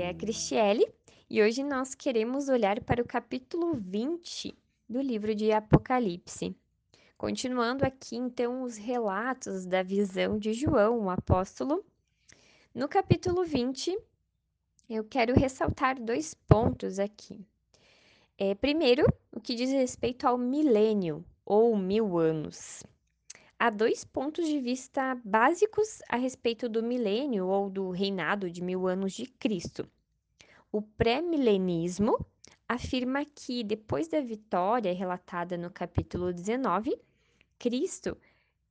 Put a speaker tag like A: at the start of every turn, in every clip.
A: é a Cristiele e hoje nós queremos olhar para o capítulo 20 do livro de Apocalipse. Continuando aqui, então, os relatos da visão de João, o apóstolo. No capítulo 20, eu quero ressaltar dois pontos aqui. É, primeiro, o que diz respeito ao milênio, ou mil anos. Há dois pontos de vista básicos a respeito do milênio ou do reinado de mil anos de Cristo. O pré-milenismo afirma que, depois da vitória relatada no capítulo 19, Cristo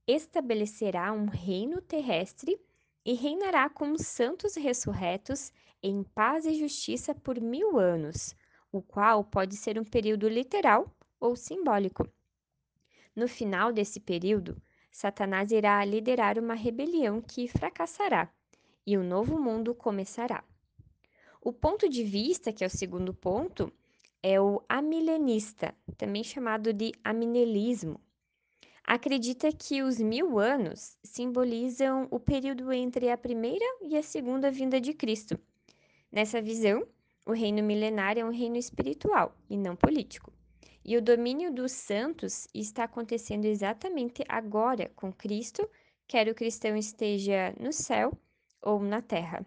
A: estabelecerá um reino terrestre e reinará com os santos ressurretos em paz e justiça por mil anos, o qual pode ser um período literal ou simbólico. No final desse período, Satanás irá liderar uma rebelião que fracassará e o um novo mundo começará. O ponto de vista, que é o segundo ponto, é o amilenista, também chamado de aminelismo. Acredita que os mil anos simbolizam o período entre a primeira e a segunda vinda de Cristo. Nessa visão, o reino milenário é um reino espiritual e não político. E o domínio dos santos está acontecendo exatamente agora com Cristo, quer o cristão esteja no céu ou na terra.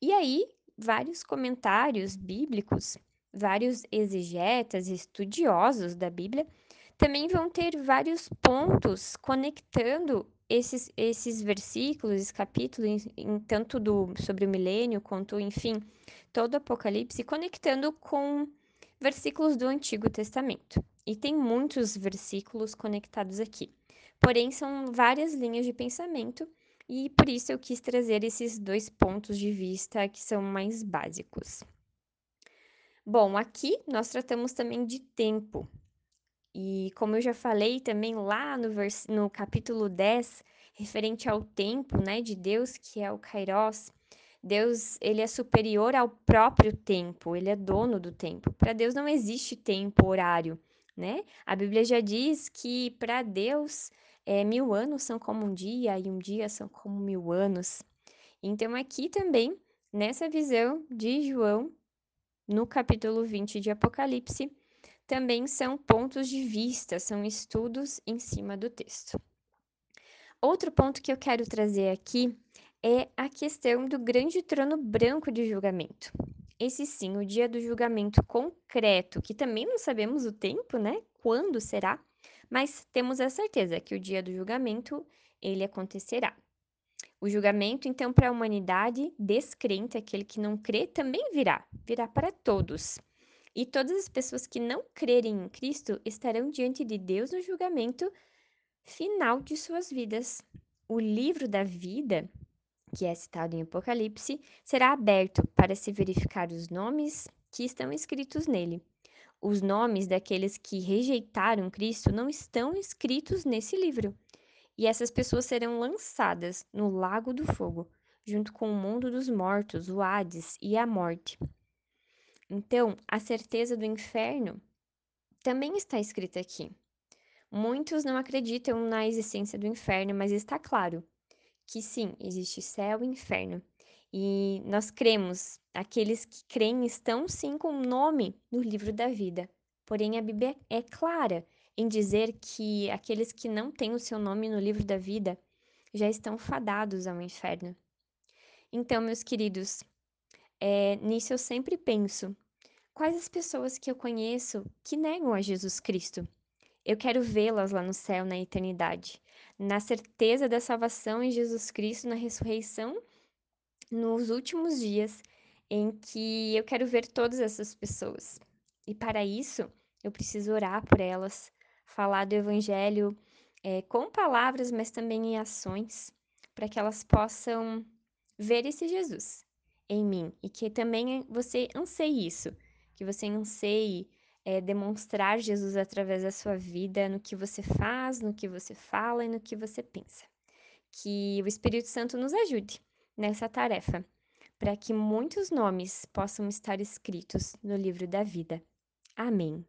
A: E aí, vários comentários bíblicos, vários exegetas, estudiosos da Bíblia, também vão ter vários pontos conectando esses, esses versículos, esses capítulos, em, em, tanto do, sobre o milênio, quanto, enfim, todo o Apocalipse, conectando com versículos do Antigo Testamento. E tem muitos versículos conectados aqui. Porém, são várias linhas de pensamento e por isso eu quis trazer esses dois pontos de vista que são mais básicos. Bom, aqui nós tratamos também de tempo. E como eu já falei também lá no, vers no capítulo 10, referente ao tempo né, de Deus, que é o Kairos, Deus, ele é superior ao próprio tempo, ele é dono do tempo. Para Deus não existe tempo, horário, né? A Bíblia já diz que para Deus é, mil anos são como um dia e um dia são como mil anos. Então, aqui também, nessa visão de João, no capítulo 20 de Apocalipse, também são pontos de vista, são estudos em cima do texto. Outro ponto que eu quero trazer aqui é a questão do grande trono branco de julgamento. Esse sim, o dia do julgamento concreto, que também não sabemos o tempo, né? Quando será, mas temos a certeza que o dia do julgamento ele acontecerá. O julgamento, então, para a humanidade descrente, aquele que não crê, também virá, virá para todos. E todas as pessoas que não crerem em Cristo estarão diante de Deus no julgamento final de suas vidas. O livro da vida que é citado em Apocalipse, será aberto para se verificar os nomes que estão escritos nele. Os nomes daqueles que rejeitaram Cristo não estão escritos nesse livro. E essas pessoas serão lançadas no lago do fogo, junto com o mundo dos mortos, o Hades e a morte. Então, a certeza do inferno também está escrita aqui. Muitos não acreditam na existência do inferno, mas está claro que sim, existe céu e inferno. E nós cremos, aqueles que creem estão sim com o nome no livro da vida. Porém, a Bíblia é clara em dizer que aqueles que não têm o seu nome no livro da vida já estão fadados ao inferno. Então, meus queridos, é, nisso eu sempre penso: quais as pessoas que eu conheço que negam a Jesus Cristo? Eu quero vê-las lá no céu na eternidade na certeza da salvação em Jesus Cristo, na ressurreição, nos últimos dias em que eu quero ver todas essas pessoas. E para isso, eu preciso orar por elas, falar do Evangelho é, com palavras, mas também em ações, para que elas possam ver esse Jesus em mim e que também você anseie isso, que você anseie é, demonstrar Jesus através da sua vida, no que você faz, no que você fala e no que você pensa. Que o Espírito Santo nos ajude nessa tarefa, para que muitos nomes possam estar escritos no livro da vida. Amém.